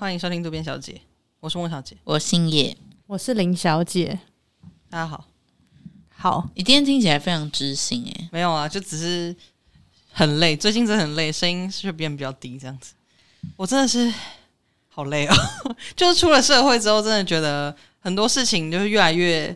欢迎收听渡边小姐，我是孟小姐，我姓叶，我是林小姐。大家好，好，你今天听起来非常知性诶，没有啊，就只是很累，最近真的很累，声音是变比较低这样子。我真的是好累哦，就是出了社会之后，真的觉得很多事情就是越来越。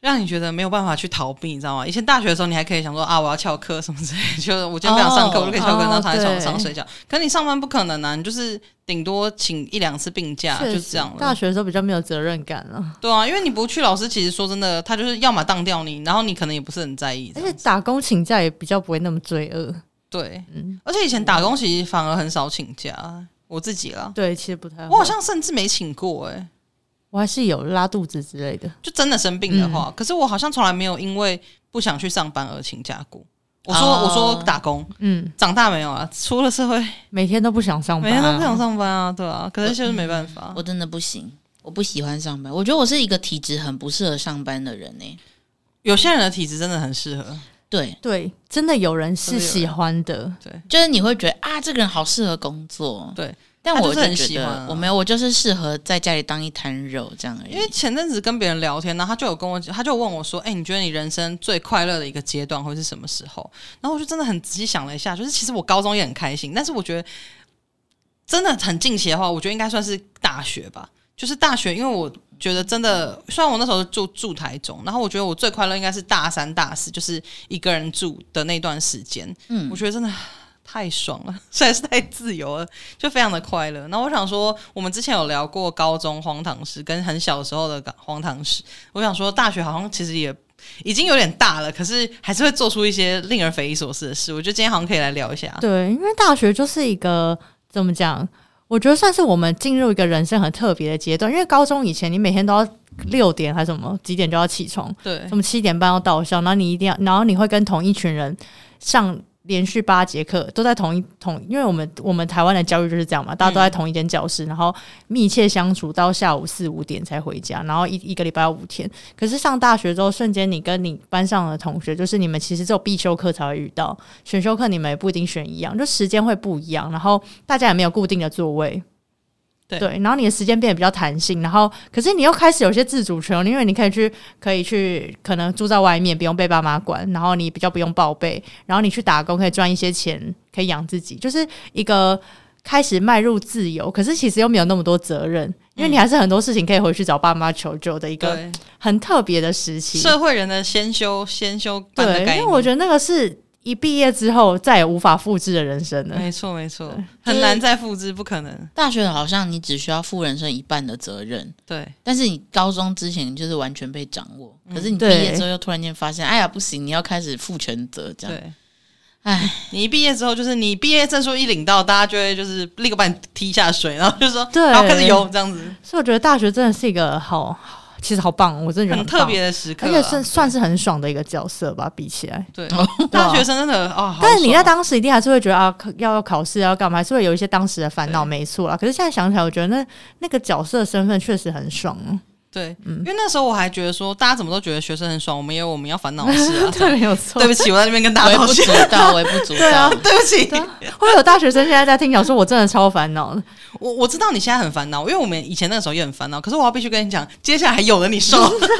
让你觉得没有办法去逃避，你知道吗？以前大学的时候，你还可以想说啊，我要翘课什么之类的，就我今天不想上课，oh, 我就可以翘课，然后躺在床上睡觉。可是你上班不可能啊，你就是顶多请一两次病假，就这样了。大学的时候比较没有责任感了。对啊，因为你不去，老师其实说真的，他就是要么当掉你，然后你可能也不是很在意。而且打工请假也比较不会那么罪恶。对，嗯，而且以前打工其实反而很少请假，我自己啦。对，其实不太好。我好像甚至没请过哎、欸。我还是有拉肚子之类的，就真的生病的话，嗯、可是我好像从来没有因为不想去上班而请假过。我说，哦、我说打工，嗯，长大没有啊，出了社会，每天都不想上班，啊，每天都不想上班啊，对啊，可是就是没办法，我，我真的不行，我不喜欢上班，我觉得我是一个体质很不适合上班的人呢，欸。有些人的体质真的很适合，对。对，真的有人是喜欢的，对，就是你会觉得啊，这个人好适合工作，对。但我就很喜欢，我没有，我就是适合在家里当一滩肉这样而已。因为前阵子跟别人聊天，然后他就有跟我，他就问我说：“哎、欸，你觉得你人生最快乐的一个阶段会是什么时候？”然后我就真的很仔细想了一下，就是其实我高中也很开心，但是我觉得真的很近期的话，我觉得应该算是大学吧。就是大学，因为我觉得真的，虽然我那时候住住台中，然后我觉得我最快乐应该是大三、大四，就是一个人住的那段时间。嗯，我觉得真的。太爽了，实在是太自由了，就非常的快乐。那我想说，我们之前有聊过高中荒唐事，跟很小时候的荒唐事。我想说，大学好像其实也已经有点大了，可是还是会做出一些令人匪夷所思的事。我觉得今天好像可以来聊一下。对，因为大学就是一个怎么讲？我觉得算是我们进入一个人生很特别的阶段。因为高中以前，你每天都要六点还是什么几点就要起床，对，什么七点半要到校，然后你一定要，然后你会跟同一群人上。连续八节课都在同一同，因为我们我们台湾的教育就是这样嘛，大家都在同一间教室，嗯、然后密切相处到下午四五点才回家，然后一一个礼拜要五天。可是上大学之后，瞬间你跟你班上的同学，就是你们其实只有必修课才会遇到，选修课你们也不一定选一样，就时间会不一样，然后大家也没有固定的座位。对，对，然后你的时间变得比较弹性，然后可是你又开始有些自主权，因为你可以去，可以去，可能住在外面，不用被爸妈管，然后你比较不用报备，然后你去打工可以赚一些钱，可以养自己，就是一个开始迈入自由，可是其实又没有那么多责任，因为你还是很多事情可以回去找爸妈求救的一个很特别的时期，社会人的先修先修对，因为我觉得那个是。一毕业之后，再也无法复制的人生了。没错，没错，很难再复制，不可能。大学好像你只需要负人生一半的责任，对。但是你高中之前就是完全被掌握，可是你毕业之后又突然间发现，哎呀，不行，你要开始负全责，这样。对。哎，你一毕业之后，就是你毕业证书一领到，大家就会就是立刻把你踢下水，然后就说，对，然后开始游这样子。所以我觉得大学真的是一个好。其实好棒，我真的觉得很特别的时刻，而且算算是很爽的一个角色吧。比起来，对，大学生真的啊，但是你在当时一定还是会觉得啊，要要考试要干嘛，还是会有一些当时的烦恼，没错啦。可是现在想起来，我觉得那那个角色身份确实很爽。对，嗯，因为那时候我还觉得说，大家怎么都觉得学生很爽，我们也有我们要烦恼的事啊。对，没有错。对不起，我在那边跟大家道歉。微不足道，微不足道。对啊，对不起。会有大学生现在在听讲说，我真的超烦恼的。我我知道你现在很烦恼，因为我们以前那个时候也很烦恼。可是我要必须跟你讲，接下来还有了你受。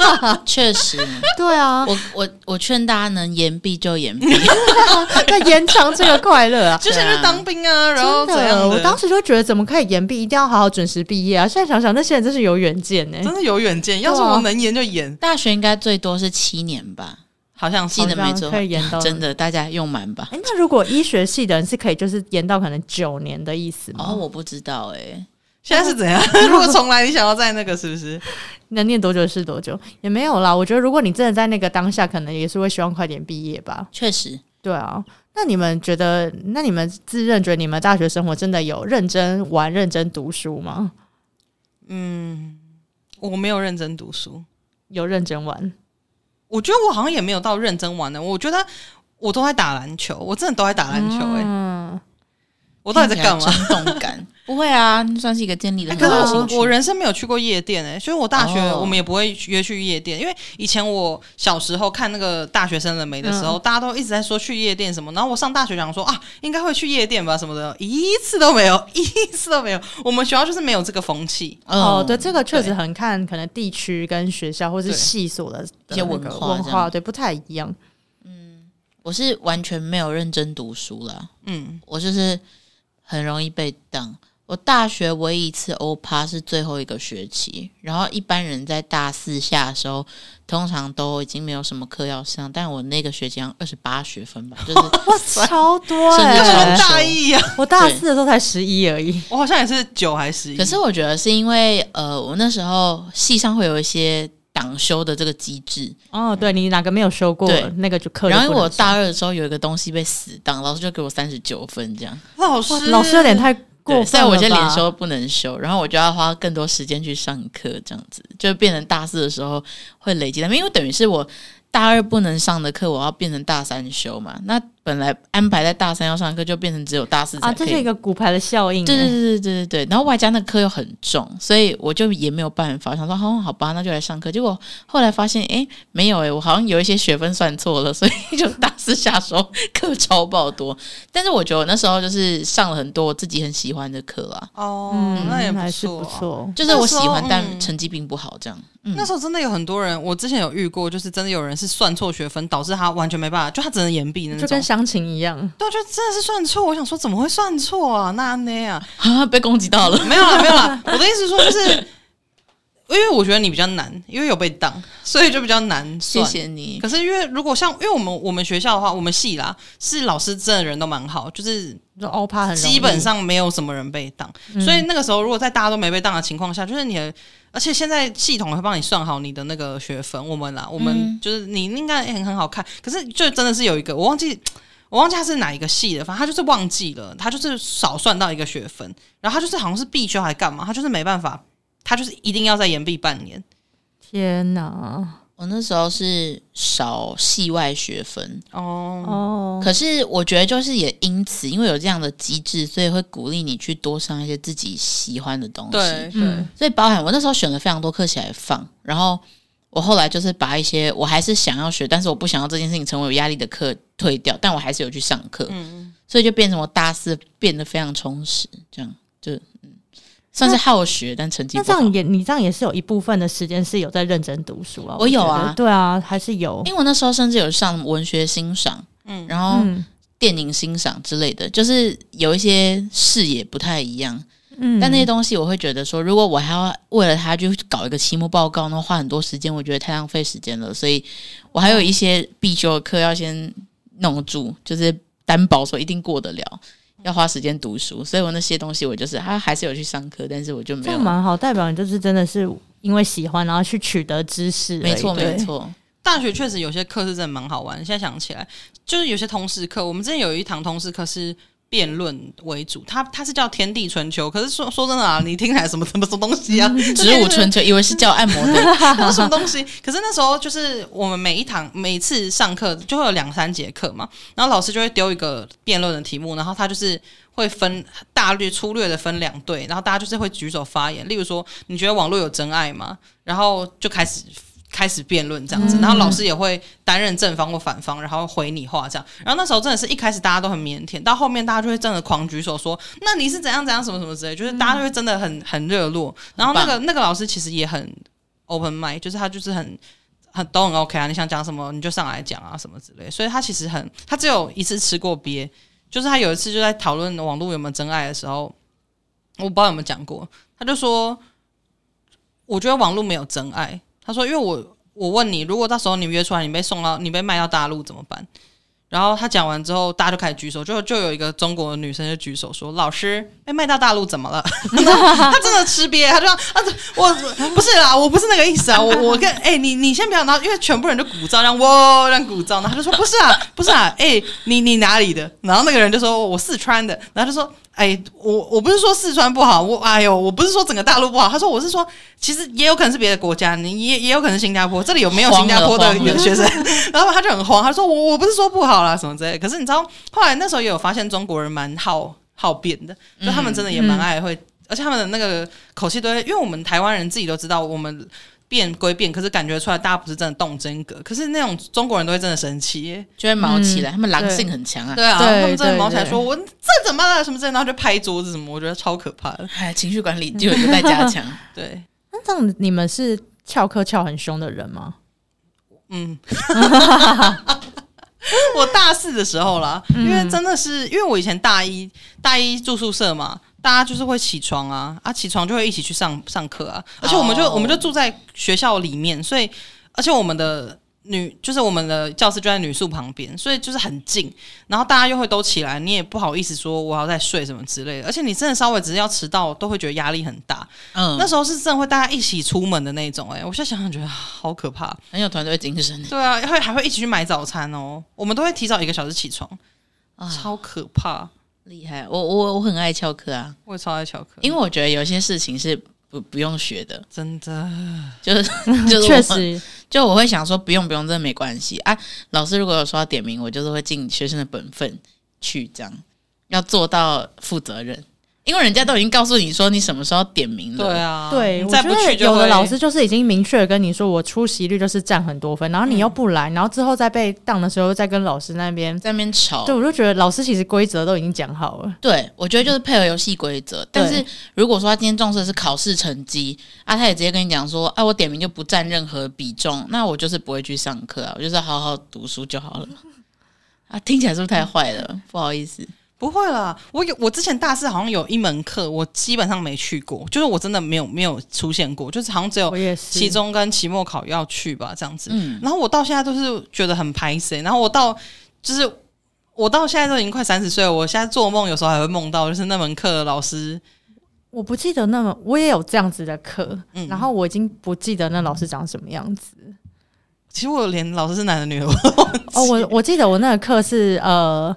确实，对啊。我我我劝大家能延毕就延毕，那延长这个快乐啊。就像是当兵啊，然后怎样？我当时就觉得，怎么可以延毕？一定要好好准时毕业啊！现在想想，那些人真是有远见呢，真的有远见。要是我能延就延，大学应该最多是七年吧。好像记得没错，可以延到 真的，大家用满吧。哎，那如果医学系的人是可以，就是延到可能九年的意思吗？哦，我不知道哎、欸，现在是怎样？如果重来，你想要在那个是不是？能念多久是多久？也没有啦。我觉得如果你真的在那个当下，可能也是会希望快点毕业吧。确实，对啊。那你们觉得？那你们自认觉得你们大学生活真的有认真玩、认真读书吗？嗯，我没有认真读书，有认真玩。我觉得我好像也没有到认真玩的，我觉得我都在打篮球，我真的都在打篮球、欸。哎、嗯，我到底在干嘛？冲动感 不会啊，算是一个建立的很好兴趣。我人生没有去过夜店诶、欸，所以我大学我们也不会约去夜店，因为以前我小时候看那个大学生了没的时候，大家都一直在说去夜店什么，然后我上大学讲说啊，应该会去夜店吧什么的，一次都没有，一次都没有。我们学校就是没有这个风气。哦，对，这个确实很看可能地区跟学校或是系所的一些文化，文化对不太一样。嗯，我是完全没有认真读书了。嗯，我就是。很容易被挡。我大学唯一一次欧趴是最后一个学期，然后一般人在大四下的时候，通常都已经没有什么课要上，但我那个学期好像二十八学分吧，就是哇超多 哎、欸，大一啊！我大四的时候才十一而已，我好像也是九还是十一。可是我觉得是因为呃，我那时候系上会有一些。挡修的这个机制哦，对，你哪个没有修过，那个就课。然后我大二的时候有一个东西被死档，老师就给我三十九分，这样。老师，老师有点太过分了，所以我就连修不能修，然后我就要花更多时间去上课，这样子就变成大四的时候会累积的，因为等于是我大二不能上的课，我要变成大三修嘛。那本来安排在大三要上课，就变成只有大四。啊，这是一个骨牌的效应。对对对对对对对。然后外加那课又很重，所以我就也没有办法，想说哦，好吧，那就来上课。结果后来发现，哎，没有哎，我好像有一些学分算错了，所以就大四下手课超爆多。但是我觉得我那时候就是上了很多我自己很喜欢的课啊。哦，嗯、那也还是不错。就是我喜欢，但成绩并不好，这样。嗯、那时候真的有很多人，我之前有遇过，就是真的有人是算错学分，导致他完全没办法，就他只能延毕那种。就跟相亲一样。对，就真的是算错。我想说，怎么会算错啊？那那样啊，被攻击到了。没有了，没有了。我的意思说，就是因为我觉得你比较难，因为有被挡，所以就比较难算。谢谢你。可是因为如果像，因为我们我们学校的话，我们系啦是老师真的人都蛮好，就是欧趴很基本上没有什么人被当。所以那个时候，如果在大家都没被当的情况下，就是你的。而且现在系统会帮你算好你的那个学分，我们啦，我们就是你应该很很好看。可是就真的是有一个，我忘记我忘记他是哪一个系的，反正他就是忘记了，他就是少算到一个学分，然后他就是好像是必修还干嘛，他就是没办法，他就是一定要在延毕半年。天哪！我那时候是少系外学分哦哦，可是我觉得就是也因此，因为有这样的机制，所以会鼓励你去多上一些自己喜欢的东西。对，嗯，所以包含我那时候选了非常多课起来放，然后我后来就是把一些我还是想要学，但是我不想要这件事情成为有压力的课退掉，但我还是有去上课，嗯，所以就变成我大四变得非常充实，这样就。算是好学，但成绩不好。那这样也，你这样也是有一部分的时间是有在认真读书啊。我有啊，对啊，还是有。因为我那时候甚至有上文学欣赏，嗯，然后电影欣赏之类的，就是有一些视野不太一样。嗯，但那些东西我会觉得说，如果我还要为了他去搞一个期末报告，那花很多时间，我觉得太浪费时间了。所以我还有一些必修的课要先弄住，就是担保说一定过得了。要花时间读书，所以我那些东西我就是他还是有去上课，但是我就没有。这蛮好，代表你就是真的是因为喜欢，然后去取得知识。没错，没错。大学确实有些课是真的蛮好玩。现在想起来，就是有些通识课，我们之前有一堂通识课是。辩论为主，它它是叫《天地春秋》，可是说说真的啊，你听起来什么什么什么东西啊？植物春秋，以为是叫按摩的，什么东西？可是那时候就是我们每一堂每次上课就会有两三节课嘛，然后老师就会丢一个辩论的题目，然后他就是会分大略粗略的分两队，然后大家就是会举手发言。例如说，你觉得网络有真爱吗？然后就开始。开始辩论这样子，然后老师也会担任正方或反方，然后回你话这样。然后那时候真的是一开始大家都很腼腆，到后面大家就会真的狂举手说：“那你是怎样怎样什么什么之类。”就是大家就会真的很很热络。然后那个那个老师其实也很 open mind，就是他就是很很都很 OK 啊，你想讲什么你就上来讲啊什么之类。所以他其实很他只有一次吃过鳖，就是他有一次就在讨论网络有没有真爱的时候，我不知道有没有讲过，他就说：“我觉得网络没有真爱。”他说：“因为我我问你，如果到时候你约出来，你被送到你被卖到大陆怎么办？”然后他讲完之后，大家就开始举手，就就有一个中国女生就举手说：“老师，被卖到大陆怎么了？” 他真的吃瘪，他就说：“啊，我不是啦，我不是那个意思啊，我我跟哎、你你先不要，然后因为全部人就鼓噪，让哇让鼓噪，然后他就说：不是啊，不是啊，哎、你你哪里的？然后那个人就说：我四川的，然后就说。哎，我我不是说四川不好，我哎呦，我不是说整个大陆不好。他说我是说，其实也有可能是别的国家，你也也有可能是新加坡，这里有没有新加坡的学生？然后他就很慌，他说我我不是说不好啦，什么之类的。可是你知道，后来那时候也有发现中国人蛮好好辩的，就他们真的也蛮爱会，嗯、而且他们的那个口气都会，因为我们台湾人自己都知道，我们辩归变，可是感觉出来大家不是真的动真格，可是那种中国人都会真的生气，就会毛起来，嗯、他们狼性很强啊，对啊，他们真的毛起来说，我这怎么了？什么之类，然后就拍桌子什么，我觉得超可怕的，哎，情绪管理就有在加强，对，那这样你们是翘课翘很凶的人吗？嗯。我大四的时候啦，因为真的是，因为我以前大一大一住宿舍嘛，大家就是会起床啊，啊起床就会一起去上上课啊，而且我们就、oh. 我们就住在学校里面，所以而且我们的。女就是我们的教室就在女宿旁边，所以就是很近，然后大家又会都起来，你也不好意思说我要再睡什么之类的，而且你真的稍微只是要迟到，都会觉得压力很大。嗯，那时候是真的会大家一起出门的那种、欸，哎，我现在想想觉得好可怕，很有团队精神。对啊，会还会一起去买早餐哦，我们都会提早一个小时起床，啊、超可怕，厉害。我我我很爱翘课啊，我也超爱翘课，因为我觉得有些事情是。不不用学的，真的就是 就是确实，就我会想说不用不用，真的没关系啊。老师如果有说要点名，我就是会尽学生的本分去这样，要做到负责任。因为人家都已经告诉你说你什么时候点名了，对啊，对，我觉得有的老师就是已经明确的跟你说，我出席率就是占很多分，然后你又不来，然后之后再被当的时候再跟老师那边在那边吵，对，我就觉得老师其实规则都已经讲好了。对，我觉得就是配合游戏规则，但是如果说他今天重视的是考试成绩啊，他也直接跟你讲说，啊，我点名就不占任何比重，那我就是不会去上课啊，我就是好好读书就好了。啊，听起来是不是太坏了？不好意思。不会啦，我有我之前大四好像有一门课，我基本上没去过，就是我真的没有没有出现过，就是好像只有期中跟期末考要去吧，这样子。嗯，然后我到现在都是觉得很排斥，然后我到就是我到现在都已经快三十岁了，我现在做梦有时候还会梦到，就是那门课的老师，我不记得那么我也有这样子的课，嗯，然后我已经不记得那老师长什么样子。其实我连老师是男的女的我哦，我我记得我那个课是呃。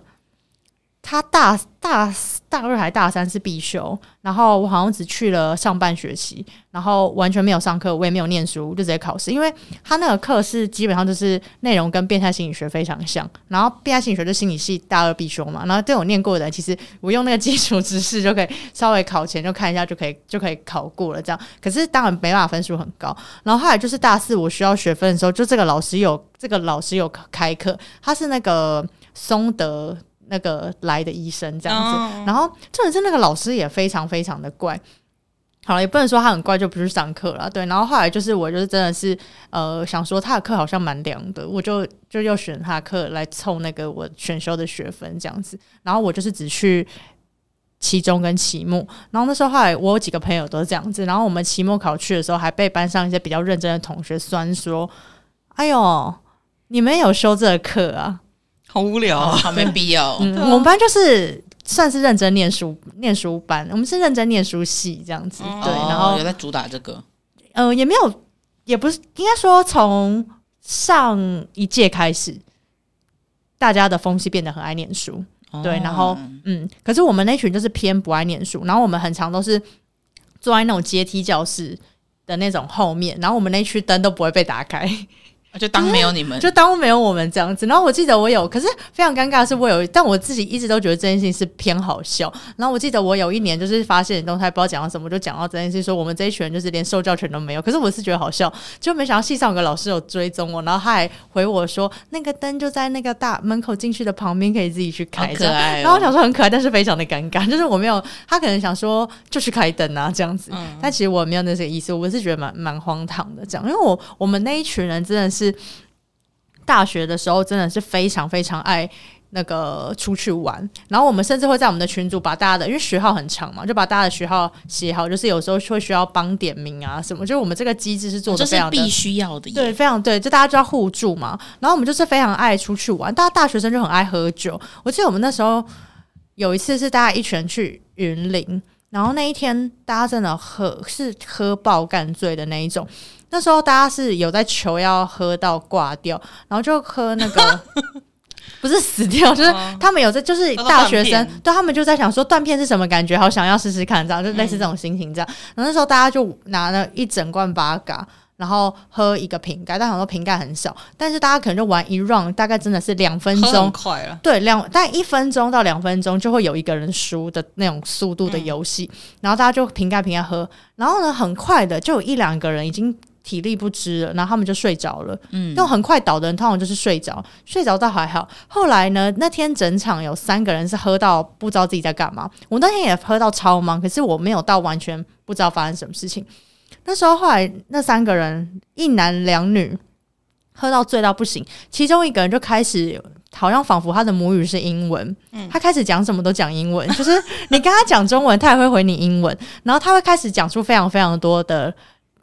他大大大二还大三是必修，然后我好像只去了上半学期，然后完全没有上课，我也没有念书，就直接考试。因为他那个课是基本上就是内容跟变态心理学非常像，然后变态心理学就心理系大二必修嘛，然后对我念过的人，其实我用那个基础知识就可以稍微考前就看一下就可以就可以考过了这样。可是当然没办法分数很高。然后后来就是大四我需要学分的时候，就这个老师有这个老师有开课，他是那个松德。那个来的医生这样子，哦、然后重点是那个老师也非常非常的怪，好了，也不能说他很怪就不去上课了，对。然后后来就是我就是真的是呃想说他的课好像蛮凉的，我就就又选他的课来凑那个我选修的学分这样子。然后我就是只去期中跟期末，然后那时候后来我有几个朋友都是这样子，然后我们期末考去的时候还被班上一些比较认真的同学酸说：“哎呦，你们有修这个课啊？”好无聊，啊，好没必要。嗯，我们班就是算是认真念书，念书班，我们是认真念书系这样子。哦，对，然后有在主打这个，呃，也没有，也不是，应该说从上一届开始，大家的风气变得很爱念书。哦，对，然后嗯，可是我们那群就是偏不爱念书，然后我们很常都是坐在那种阶梯教室的那种后面，然后我们那区灯都不会被打开。就当没有你们，就当没有我们这样子。然后我记得我有，可是非常尴尬的是，我有，但我自己一直都觉得这件事情是偏好笑。然后我记得我有一年就是发现动态，不知道讲到什么，就讲到这件事情，说我们这一群人就是连受教权都没有。可是我是觉得好笑，就没想到系上有个老师有追踪我，然后他还回我说，那个灯就在那个大门口进去的旁边，可以自己去开。可爱哦。然后我想说很可爱，但是非常的尴尬，就是我没有，他可能想说就去开灯啊这样子，嗯、但其实我没有那些意思，我是觉得蛮蛮荒唐的这样，因为我我们那一群人真的是。大学的时候真的是非常非常爱那个出去玩，然后我们甚至会在我们的群组把大家的，因为学号很长嘛，就把大家的学号写好，就是有时候会需要帮点名啊什么，就是我们这个机制是做的非常的必须要的，对，非常对，就大家就要互助嘛。然后我们就是非常爱出去玩，大家大学生就很爱喝酒。我记得我们那时候有一次是大家一群人去云林，然后那一天大家真的喝是喝爆干醉的那一种。那时候大家是有在求要喝到挂掉，然后就喝那个 不是死掉，就是他们有在，就是大学生，对，他们就在想说断片是什么感觉，好想要试试看，这样就类似这种心情这样。然后那时候大家就拿了一整罐八嘎，然后喝一个瓶盖，但很多瓶盖很少，但是大家可能就玩一 round，大概真的是两分钟，快了，对，两但一分钟到两分钟就会有一个人输的那种速度的游戏，嗯、然后大家就瓶盖瓶盖喝，然后呢，很快的就有一两个人已经体力不支了，然后他们就睡着了，嗯，那种很快倒的人通常就是睡着，睡着倒还好，后来呢，那天整场有三个人是喝到不知道自己在干嘛，我那天也喝到超忙，可是我没有到完全不知道发生什么事情。那时候，后来那三个人一男两女喝到醉到不行，其中一个人就开始好像仿佛他的母语是英文，嗯，他开始讲什么都讲英文，就是你跟他讲中文，他也会回你英文，然后他会开始讲出非常非常多的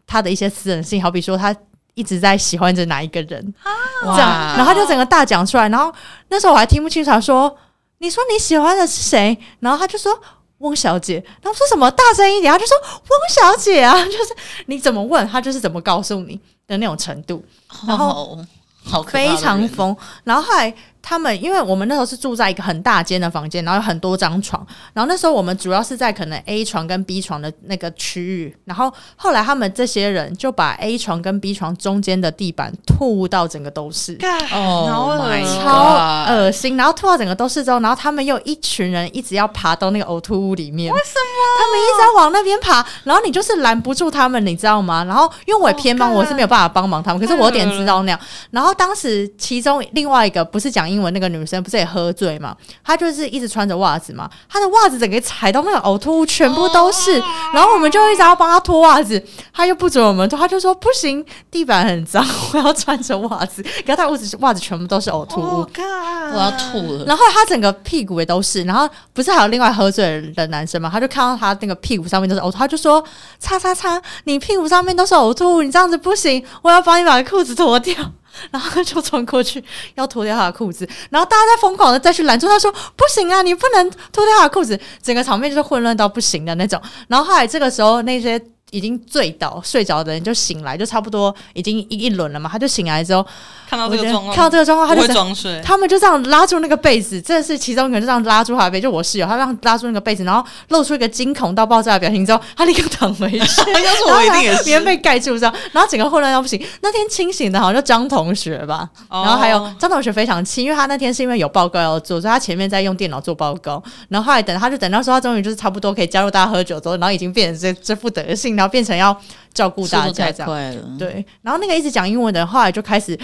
他的一些私人性，好比说他一直在喜欢着哪一个人，这样，然后他就整个大讲出来，然后那时候我还听不清楚，他说你说你喜欢的是谁？然后他就说。翁小姐，然后说什么大声一点，他就说翁小姐啊，就是你怎么问？他，就是怎么告诉你？的那种程度，然后好非常疯，然后后来。他们因为我们那时候是住在一个很大间的房间，然后有很多张床，然后那时候我们主要是在可能 A 床跟 B 床的那个区域，然后后来他们这些人就把 A 床跟 B 床中间的地板吐到整个都是，哦，超恶心，然后吐到整个都是之后，然后他们又一群人一直要爬到那个呕吐物里面，为什么？他们一直要往那边爬，然后你就是拦不住他们，你知道吗？然后因为我也偏帮，我是没有办法帮忙他们，可是我有点知道那样。然后当时其中另外一个不是讲英。英文那个女生不是也喝醉嘛？她就是一直穿着袜子嘛，她的袜子整个踩到那个呕吐物，全部都是。然后我们就一直要帮她脱袜子，她又不准我们脱，她就说不行，地板很脏，我要穿着袜子。然后她袜子袜子全部都是呕吐物，我要吐了。然后她整个屁股也都是。然后不是还有另外喝醉的男生嘛？他就看到他那个屁股上面都是呕吐，他就说：“擦擦擦，你屁股上面都是呕吐物，你这样子不行，我要帮你把裤子脱掉。”然后就冲过去要脱掉他的裤子，然后大家在疯狂的再去拦住他说：“不行啊，你不能脱掉他的裤子。”整个场面就是混乱到不行的那种。然后后来这个时候那些。已经醉倒睡着的人就醒来，就差不多已经一一轮了嘛。他就醒来之后，看到这个状况，看到这个状况，他就装睡。他们就这样拉住那个被子，这是其中一个人就这样拉住他的被，就我室友，他这样拉住那个被子，然后露出一个惊恐到爆炸的表情之后，他立刻躺回去。要是我一定也是，棉被盖住这样，然后整个混乱到不行。那天清醒的好像就张同学吧，然后还有张同学非常气，因为他那天是因为有报告要做，所以他前面在用电脑做报告，然后后来等他就等到说他终于就是差不多可以加入大家喝酒之后，然后已经变成这这副德性，然后变成要。照顾大家这样，对，然后那个一直讲英文的，后来就开始，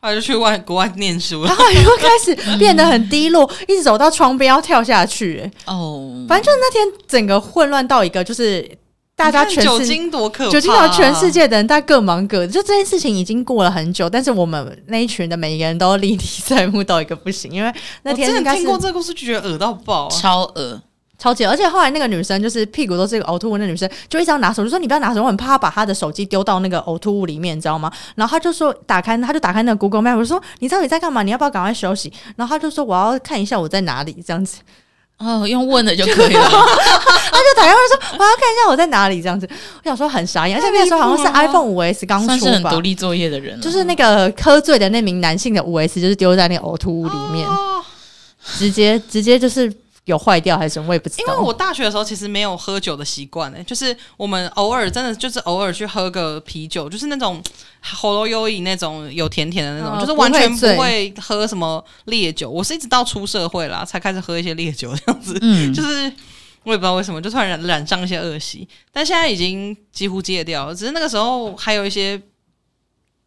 后来就去外国外念书了，然后又开始变得很低落，一直走到窗边要跳下去，欸。哦，反正就是那天整个混乱到一个，就是大家全酒精多可怕，酒精到全世界的人，大家各忙各的。就这件事情已经过了很久，但是我们那一群的每一个人都历历在目到一个不行，因为那天应该是听过这个故事就觉得恶到爆，超恶。超级，而且后来那个女生就是屁股都是一个呕吐物，那女生就一直要拿手，就说你不要拿手，我很怕她把她的手机丢到那个呕吐物里面，你知道吗？然后她就说打开，她就打开那个 Google Map，我说你到底在干嘛？你要不要赶快休息？然后她就说我要看一下我在哪里，这样子。哦，用问的就可以了。他就打电话说我要看一下我在哪里，这样子。我想说很傻眼，而且那时候好像是 iPhone 五 S 刚出吧，算是很独立作业的人，就是那个喝醉的那名男性的五 S，就是丢在那个呕吐物里面，哦、直接直接就是。有坏掉还是什么？我也不知道。因为我大学的时候其实没有喝酒的习惯诶，就是我们偶尔真的就是偶尔去喝个啤酒，就是那种喉咙优饮那种有甜甜的那种，哦、就是完全不会喝什么烈酒。我是一直到出社会啦才开始喝一些烈酒这样子，嗯，就是我也不知道为什么，就突然染染上一些恶习，但现在已经几乎戒掉了。只是那个时候还有一些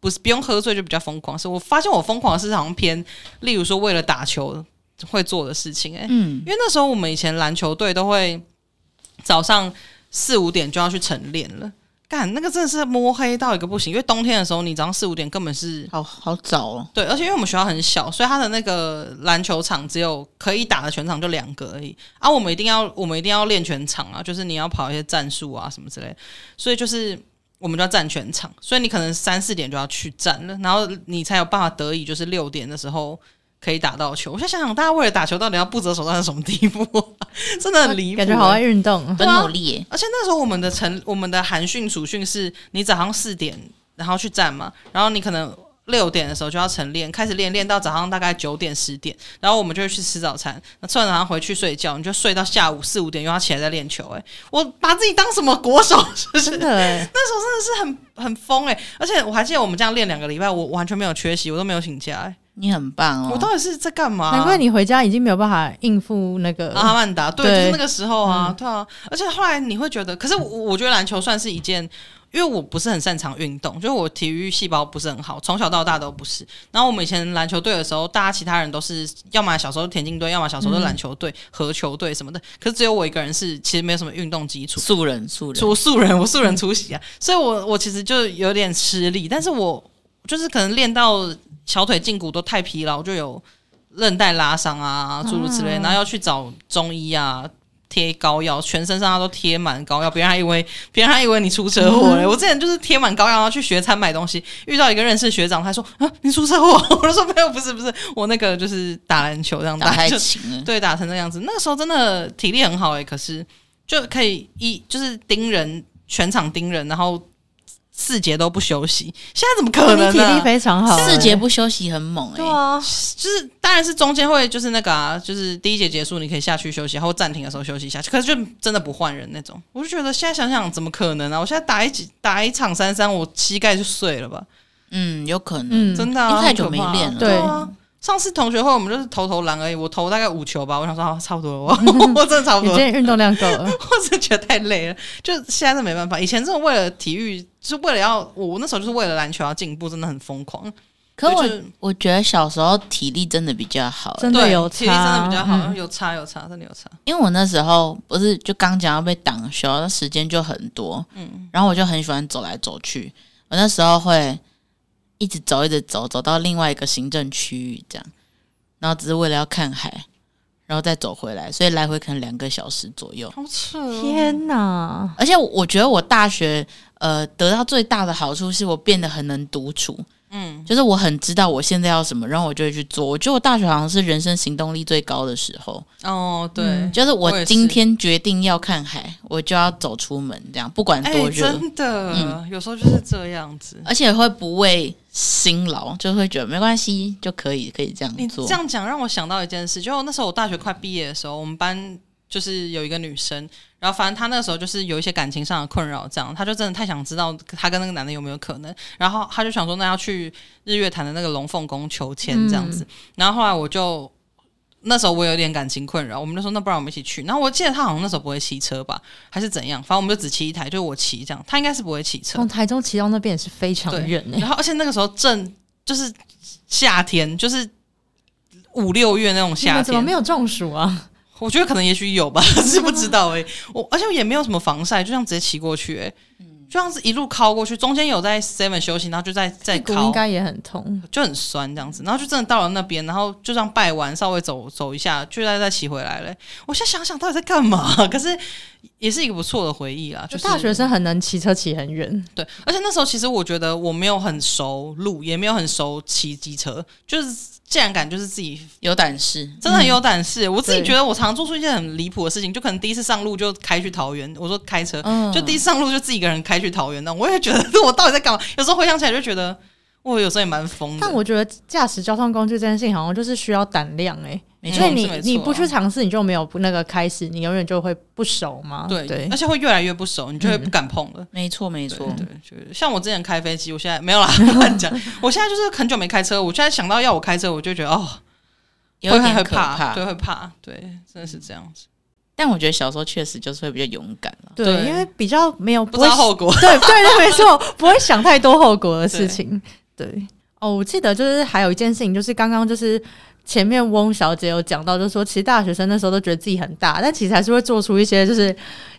不是不用喝醉就比较疯狂，是我发现我疯狂的是好像偏，例如说为了打球。会做的事情哎、欸，嗯，因为那时候我们以前篮球队都会早上四五点就要去晨练了，干那个真的是摸黑到一个不行。因为冬天的时候，你早上四五点根本是好好早哦。对，而且因为我们学校很小，所以他的那个篮球场只有可以打的全场就两个而已。啊，我们一定要我们一定要练全场啊，就是你要跑一些战术啊什么之类，所以就是我们就要站全场，所以你可能三四点就要去站了，然后你才有办法得以就是六点的时候。可以打到球，我现在想想，大家为了打球到底要不择手段到什么地步？真的很离谱，感觉好爱运动，很努力。而且那时候我们的晨，我们的寒训、暑训是，你早上四点然后去站嘛，然后你可能六点的时候就要晨练，开始练练到早上大概九点十点，然后我们就会去吃早餐，那吃完早餐回去睡觉，你就睡到下午四五点又要起来再练球。哎，我把自己当什么国手？是不是？真的哎，那时候真的是很很疯哎，而且我还记得我们这样练两个礼拜，我完全没有缺席，我都没有请假哎。你很棒哦！我到底是在干嘛？难怪你回家已经没有办法应付那个阿曼达，对，就是那个时候啊，嗯、对啊。而且后来你会觉得，可是我我觉得篮球算是一件，因为我不是很擅长运动，就是我体育细胞不是很好，从小到大都不是。然后我们以前篮球队的时候，大家其他人都是要么小时候田径队，要么小时候篮球队、合、嗯、球队什么的。可是只有我一个人是其实没有什么运动基础，素人素人，出素人，我素人出席啊。所以我我其实就有点吃力，但是我就是可能练到。小腿胫骨都太疲劳，就有韧带拉伤啊，诸如此类，然后要去找中医啊，贴膏药，全身上下都贴满膏药，别人还以为别人还以为你出车祸 嘞。我之前就是贴满膏药，然后去学餐买东西，遇到一个认识学长，他说啊，你出车祸？我就说没有，不是不是，我那个就是打篮球这样打，打太勤了，对，打成这样子。那个时候真的体力很好诶、欸，可是就可以一就是盯人，全场盯人，然后。四节都不休息，现在怎么可能呢？体力非常好，四节不休息很猛哎、欸。对啊，就是当然是中间会就是那个啊，就是第一节结束你可以下去休息，然后暂停的时候休息一下。可是就真的不换人那种，我就觉得现在想想怎么可能啊？我现在打一打一场三三，我膝盖就碎了吧？嗯，有可能，嗯、真的、啊，因为太久没练了。对。上次同学会我们就是投投篮而已，我投大概五球吧。我想说，好，差不多了，我 我真的差不多。你今天运动量够了，我真的觉得太累了。就现在是没办法，以前真的为了体育，就是为了要我那时候就是为了篮球要进步，真的很疯狂。可我我觉得小时候体力真的比较好，真的有差，体力真的比较好，嗯、有差有差，真的有差。因为我那时候不是就刚讲要被挡休，那时间就很多，嗯，然后我就很喜欢走来走去。我那时候会一直走，一直走，走到另外一个行政区域这样。然后只是为了要看海，然后再走回来，所以来回可能两个小时左右。好扯哦！天哪！而且我觉得我大学呃得到最大的好处是我变得很能独处。嗯，就是我很知道我现在要什么，然后我就会去做。我觉得我大学好像是人生行动力最高的时候。哦，对，嗯、就是我今天决定要看海，我，我就要走出门，这样不管多热，欸、真的，嗯，有时候就是这样子，而且会不畏辛劳，就会觉得没关系，就可以可以这样做。你这样讲让我想到一件事，就那时候我大学快毕业的时候，我们班。就是有一个女生，然后反正她那个时候就是有一些感情上的困扰，这样，她就真的太想知道她跟那个男的有没有可能，然后她就想说，那要去日月潭的那个龙凤宫求签这样子，嗯、然后后来我就那时候我有点感情困扰，我们就说那不然我们一起去，然后我记得他好像那时候不会骑车吧，还是怎样，反正我们就只骑一台，就是我骑这样，他应该是不会骑车，从台中骑到那边也是非常远，然后而且那个时候正就是夏天，就是五六月那种夏天，怎么没有中暑啊？我觉得可能也许有吧，是不知道哎、欸。我而且我也没有什么防晒，就这样直接骑过去哎、欸，就这样子一路靠过去，中间有在 Seven 休息，然后就在在靠，应该也很痛，就很酸这样子，然后就真的到了那边，然后就这样拜完，稍微走走一下，就再再骑回来了、欸。我现在想想到底在干嘛，可是也是一个不错的回忆啦。就是大学生很能骑车骑很远，对，而且那时候其实我觉得我没有很熟路，也没有很熟骑机车，就是。既然敢就是自己有胆识，真的很有胆识。嗯、我自己觉得我常常做出一件很离谱的事情，就可能第一次上路就开去桃园。我说开车，嗯、就第一次上路就自己一个人开去桃园。那我也觉得 我到底在干嘛？有时候回想起来就觉得我有时候也蛮疯的。但我觉得驾驶交通工具这件事情好像就是需要胆量哎、欸。因为你你不去尝试，你就没有那个开始，你永远就会不熟嘛。对对，而且会越来越不熟，你就会不敢碰了。没错没错，对，就像我之前开飞机，我现在没有啦，乱讲。我现在就是很久没开车，我现在想到要我开车，我就觉得哦，有点会怕，对，会怕，对，真的是这样子。但我觉得小时候确实就是会比较勇敢了，对，因为比较没有不知道后果，对对对，没错，不会想太多后果的 事情。对，哦，我记得就是还有一件事情，就是刚刚就是。前面翁小姐有讲到，就是说其实大学生那时候都觉得自己很大，但其实还是会做出一些，就是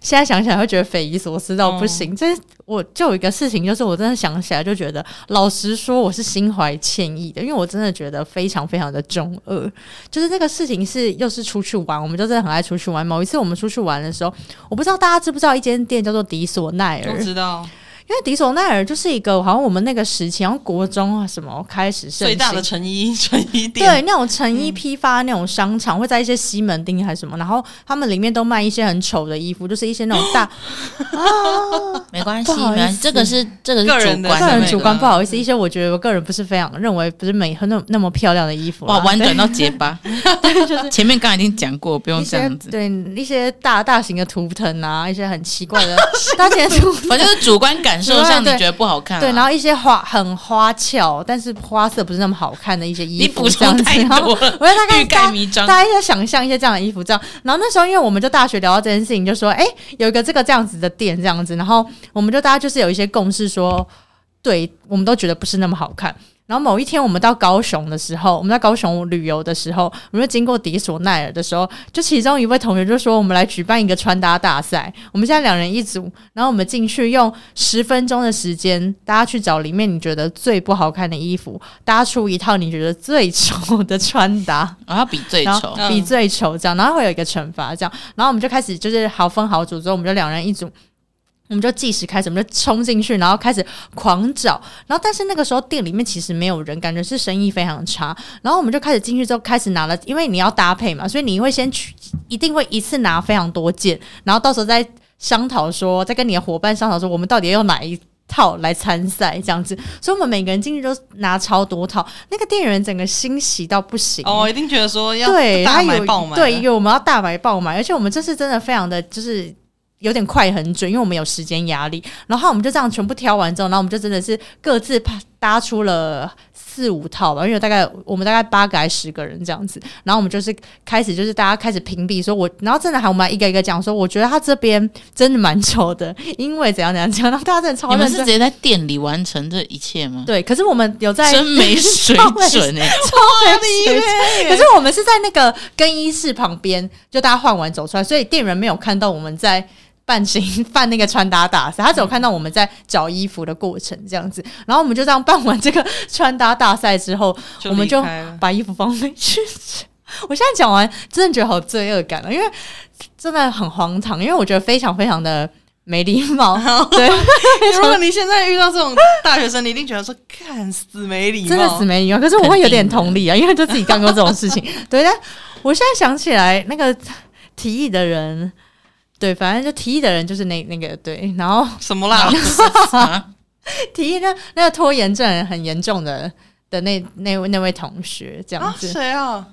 现在想起来会觉得匪夷所思到不行。这、嗯、我就有一个事情，就是我真的想起来就觉得，老实说我是心怀歉意的，因为我真的觉得非常非常的中二。就是这个事情是又是出去玩，我们就真的很爱出去玩。某一次我们出去玩的时候，我不知道大家知不知道一间店叫做迪索奈尔，我知道。因为迪索奈尔就是一个好像我们那个时期，然后国中啊什么开始盛行。最大的成衣成衣店，对，那种成衣批发那种商场，嗯、会在一些西门町还是什么，然后他们里面都卖一些很丑的衣服，就是一些那种大 啊，没关系，没关系，这个是这个是个人的个。人主观，不好意思，一些我觉得我个人不是非常认为不是美那那么漂亮的衣服，哇，婉转到结巴，对，就是前面刚才已经讲过，不用这样子，对，一些大大型的图腾啊，一些很奇怪的 大型图，反正就是主观感受上你觉得不好看，对，然后一些花很花俏，但是花色不是那么好看的一些衣服，这样子，然后 我大概大大家在想象一些这样的衣服，这样，然后那时候因为我们就大学聊到这件事情，就说，哎，有一个这个这样子的店，这样子，然后。我们就大家就是有一些共识，说对，我们都觉得不是那么好看。然后某一天我们到高雄的时候，我们在高雄旅游的时候，我们就经过迪索奈尔的时候，就其中一位同学就说：“我们来举办一个穿搭大赛。我们现在两人一组，然后我们进去用十分钟的时间，大家去找里面你觉得最不好看的衣服，搭出一套你觉得最丑的穿搭，然后比最丑，比最丑这样，然后会有一个惩罚这样。然后我们就开始就是好分好组之后，我们就两人一组。”我们就计时开始，我们就冲进去，然后开始狂找。然后，但是那个时候店里面其实没有人，感觉是生意非常差。然后我们就开始进去之后，开始拿了，因为你要搭配嘛，所以你会先去，一定会一次拿非常多件，然后到时候再商讨说，再跟你的伙伴商讨说，我们到底要用哪一套来参赛这样子。所以，我们每个人进去都拿超多套。那个店员整个欣喜到不行哦，一定觉得说要大买爆买，对，因为我们要大买爆买，而且我们这次真的非常的就是。有点快很准，因为我们有时间压力。然后我们就这样全部挑完之后，然后我们就真的是各自搭出了四五套吧，因为大概我们大概八个还是十个人这样子。然后我们就是开始就是大家开始屏蔽，说我，然后真的还我们一个一个讲说，我觉得他这边真的蛮丑的，因为怎样怎样讲。然后大家真的超认真。你们是直接在店里完成这一切吗？对，可是我们有在真没水准哎、欸，超没水准。可是我们是在那个更衣室旁边，就大家换完走出来，所以店员没有看到我们在。办行 办那个穿搭大赛，他只有看到我们在找衣服的过程这样子，然后我们就这样办完这个穿搭大赛之后，我们就把衣服放回去。我现在讲完，真的觉得好罪恶感了，因为真的很荒唐，因为我觉得非常非常的没礼貌。对，如果你现在遇到这种大学生，你一定觉得说，看死没礼貌，真的死没礼貌。可是我会有点同理啊，因为就自己干过这种事情。对，但我现在想起来，那个提议的人。对，反正就提议的人就是那那个对，然后 什么啦？提议那那个拖延症很严重的的那那位那位同学这样子，谁啊，啊？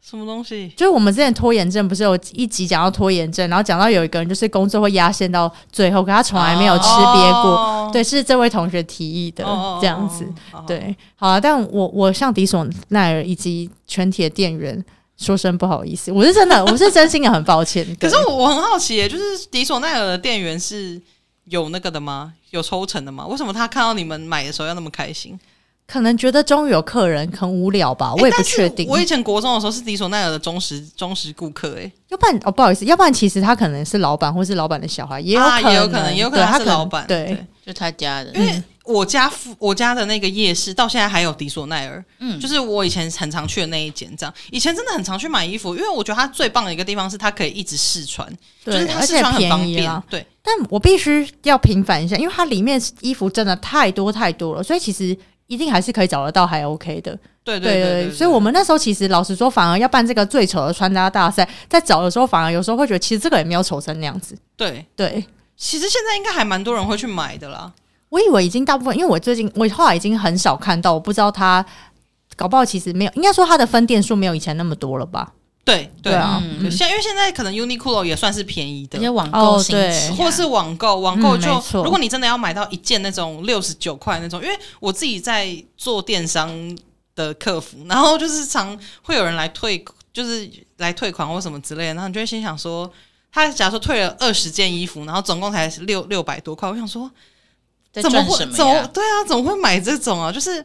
什么东西？就是我们之前拖延症不是有一集讲到拖延症，然后讲到有一个人就是工作会压线到最后，可他从来没有吃瘪过。哦、对，是这位同学提议的、哦、这样子。哦、对，好啊，但我我向迪索奈尔以及全体的店员。说声不好意思，我是真的，我是真心的很抱歉。可是我很好奇耶，就是迪索奈尔的店员是有那个的吗？有抽成的吗？为什么他看到你们买的时候要那么开心？可能觉得终于有客人，很无聊吧，我也不确定。我以前国中的时候是迪索奈尔的忠实忠实顾客，哎，要不然哦，不好意思，要不然其实他可能是老板，或是老板的小孩，也有可能，啊、也有可能，也有可能他是老板，对，对就他家的，因为。我家附我家的那个夜市到现在还有迪索奈尔，嗯，就是我以前很常去的那一间，这样以前真的很常去买衣服，因为我觉得它最棒的一个地方是它可以一直试穿，就是它试穿很方便，啊、对。但我必须要平反一下，因为它里面衣服真的太多太多了，所以其实一定还是可以找得到还 OK 的，对对对，对，对。所以我们那时候其实老实说，反而要办这个最丑的穿搭大赛，在找的时候反而有时候会觉得，其实这个也没有丑成那样子，对对。其实现在应该还蛮多人会去买的啦。我以为已经大部分，因为我最近我后来已经很少看到，我不知道他搞不好其实没有，应该说他的分店数没有以前那么多了吧？对对啊，现、嗯、因为现在可能 Uniqlo 也算是便宜的，一些网购对，或是网购网购就、嗯、如果你真的要买到一件那种六十九块那种，因为我自己在做电商的客服，然后就是常会有人来退，就是来退款或什么之类的，然后你就会心想说，他假如说退了二十件衣服，然后总共才六六百多块，我想说。怎么会？怎么对啊？怎么会买这种啊？就是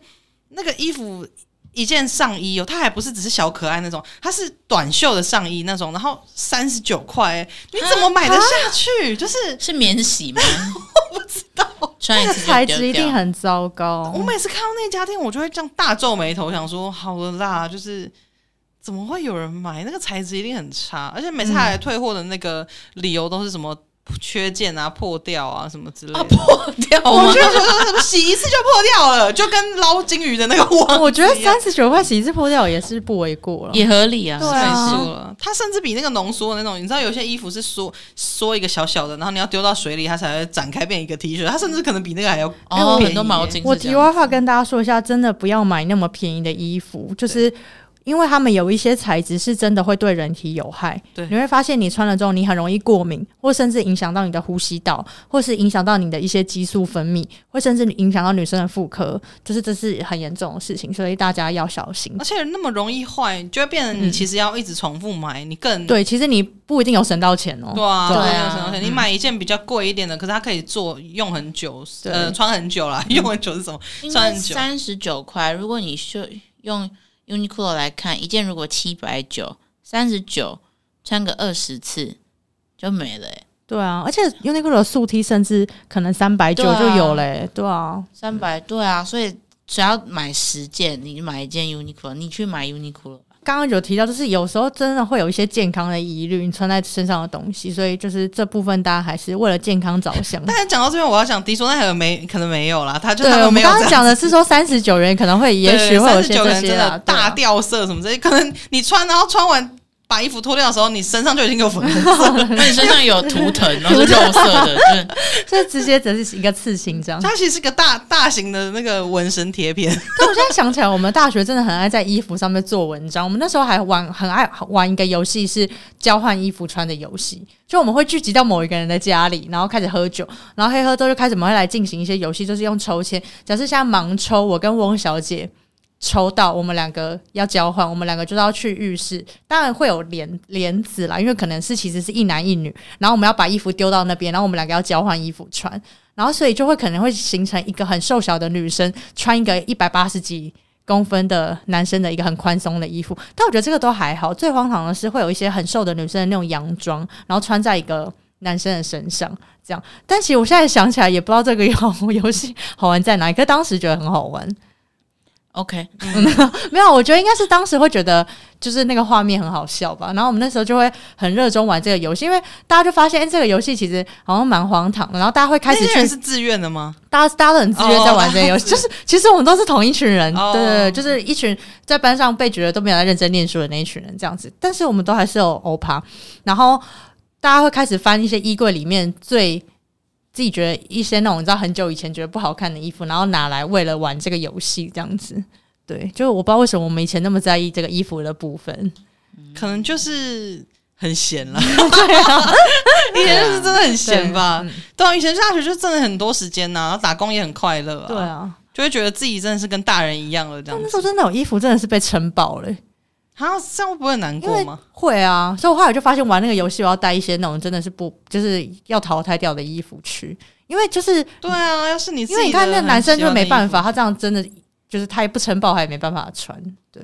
那个衣服一件上衣哦，它还不是只是小可爱那种，它是短袖的上衣那种，然后三十九块，你怎么买得下去？就是是免洗吗？我不知道，那个材质一定很糟糕。我每次看到那家店，我就会这样大皱眉头，想说好了啦，就是怎么会有人买那个材质一定很差，而且每次他来退货的那个理由都是什么？缺件啊、破掉啊什么之类的，啊、破掉吗？我觉得什么洗一次就破掉了，就跟捞金鱼的那个 网。我觉得三十九块洗一次破掉也是不为过了，也合理啊。对啊，它甚至比那个浓缩的那种，你知道有些衣服是缩缩一个小小的，然后你要丢到水里，它才会展开变一个 T 恤。它甚至可能比那个还要哦，很多毛巾。我题外话跟大家说一下，真的不要买那么便宜的衣服，就是。因为他们有一些材质是真的会对人体有害，对，你会发现你穿了之后你很容易过敏，或甚至影响到你的呼吸道，或是影响到你的一些激素分泌，或甚至影响到女生的妇科，就是这是很严重的事情，所以大家要小心。而且那么容易坏，就会变成你其实要一直重复买，嗯、你更对，其实你不一定有省到钱哦。对啊，对啊，省到钱。你买一件比较贵一点的，可是它可以做用很久，呃，穿很久啦。用很久是什么？穿很久，三十九块。如果你是用。Uniqlo 来看，一件如果七百九，三十九穿个二十次就没了。对啊，而且 Uniqlo 的素 T 甚至可能三百九就有嘞。对啊，三百对啊，所以只要买十件，你买一件 Uniqlo，你去买 Uniqlo。刚刚有提到，就是有时候真的会有一些健康的疑虑，你穿在身上的东西，所以就是这部分大家还是为了健康着想。但是讲到这边，我要讲迪索奈还没可能没有啦，他就对他们没有。我们刚刚讲的是说三十九元可能会，也许会有些这些大掉色什么这些，可能你穿然后穿完。把衣服脱掉的时候，你身上就已经有粉红色了，那你身上有图腾，然后是 肉色的，就 直接只是一个刺青这样。它其实是个大大型的那个纹身贴片。但我现在想起来，我们大学真的很爱在衣服上面做文章。我们那时候还玩，很爱玩一个游戏，是交换衣服穿的游戏。就我们会聚集到某一个人的家里，然后开始喝酒，然后黑喝之后就开始我们会来进行一些游戏，就是用抽签。假设现在盲抽，我跟翁小姐。抽到我们两个要交换，我们两个就是要去浴室，当然会有帘帘子啦，因为可能是其实是一男一女，然后我们要把衣服丢到那边，然后我们两个要交换衣服穿，然后所以就会可能会形成一个很瘦小的女生穿一个一百八十几公分的男生的一个很宽松的衣服，但我觉得这个都还好，最荒唐的是会有一些很瘦的女生的那种洋装，然后穿在一个男生的身上这样，但其实我现在想起来也不知道这个游游戏好玩在哪里，可当时觉得很好玩。OK，嗯、没有，我觉得应该是当时会觉得就是那个画面很好笑吧。然后我们那时候就会很热衷玩这个游戏，因为大家就发现，哎，这个游戏其实好像蛮荒唐的。然后大家会开始去，是自愿的吗？大家大家都很自愿在玩这个游戏，哦、就是其实我们都是同一群人，哦、对对对，就是一群在班上被觉得都没有在认真念书的那一群人这样子。但是我们都还是有欧趴，然后大家会开始翻一些衣柜里面最自己觉得一些那种你知道很久以前觉得不好看的衣服，然后拿来为了玩这个游戏这样子。对，就我不知道为什么我们以前那么在意这个衣服的部分，可能就是很闲了。对啊，以前就是真的很闲吧？对啊，以前大学就真的很多时间呐，然后打工也很快乐啊。对啊，就会觉得自己真的是跟大人一样了这样子。那时候真的有衣服真的是被撑爆了，啊，这样会不会难过吗？会啊，所以我后来就发现玩那个游戏，我要带一些那种真的是不就是要淘汰掉的衣服去，因为就是对啊，要是你因为你看那男生就没办法，他这样真的。就是他也不撑爆，他也没办法穿。对，